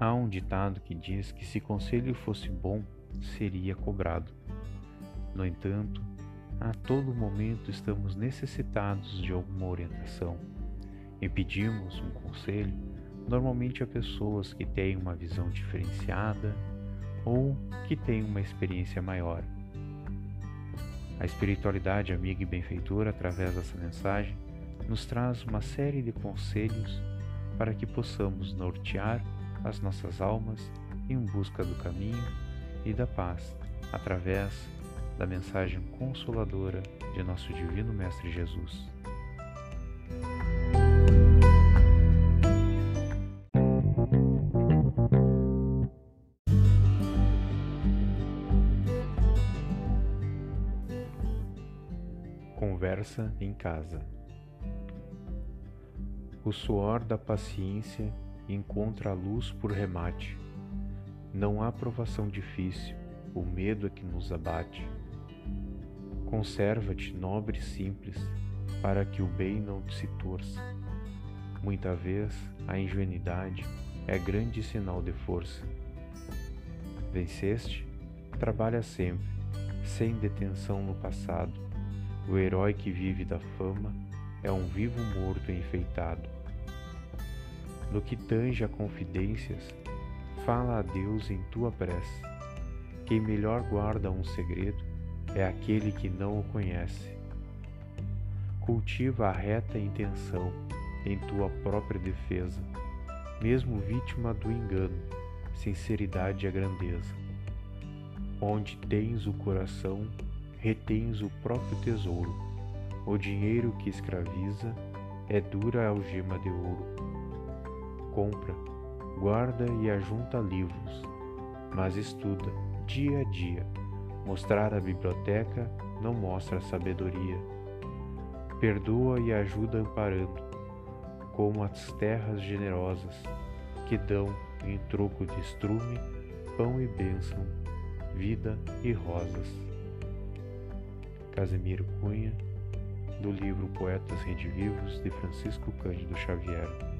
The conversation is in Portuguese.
Há um ditado que diz que se conselho fosse bom, seria cobrado. No entanto, a todo momento estamos necessitados de alguma orientação e pedimos um conselho normalmente a pessoas que têm uma visão diferenciada ou que têm uma experiência maior. A espiritualidade amiga e benfeitora, através dessa mensagem, nos traz uma série de conselhos para que possamos nortear as nossas almas em busca do caminho e da paz, através da mensagem consoladora de nosso Divino Mestre Jesus. Conversa em casa. O suor da paciência encontra a luz por remate. Não há provação difícil, o medo é que nos abate. Conserva-te nobre e simples, para que o bem não se torça. Muita vez a ingenuidade é grande sinal de força. Venceste? Trabalha sempre, sem detenção no passado o herói que vive da fama é um vivo morto enfeitado. No que tange a confidências, fala a Deus em tua prece. Quem melhor guarda um segredo é aquele que não o conhece. Cultiva a reta intenção em tua própria defesa, mesmo vítima do engano, sinceridade é grandeza. Onde tens o coração, retens o próprio tesouro. O dinheiro que escraviza é dura algema de ouro. Compra, guarda e ajunta livros, mas estuda dia a dia. Mostrar a biblioteca não mostra sabedoria. Perdoa e ajuda amparando, como as terras generosas que dão em troco de estrume, pão e bênção, vida e rosas. Casemiro Cunha, do livro Poetas Redivivos de Francisco Cândido Xavier.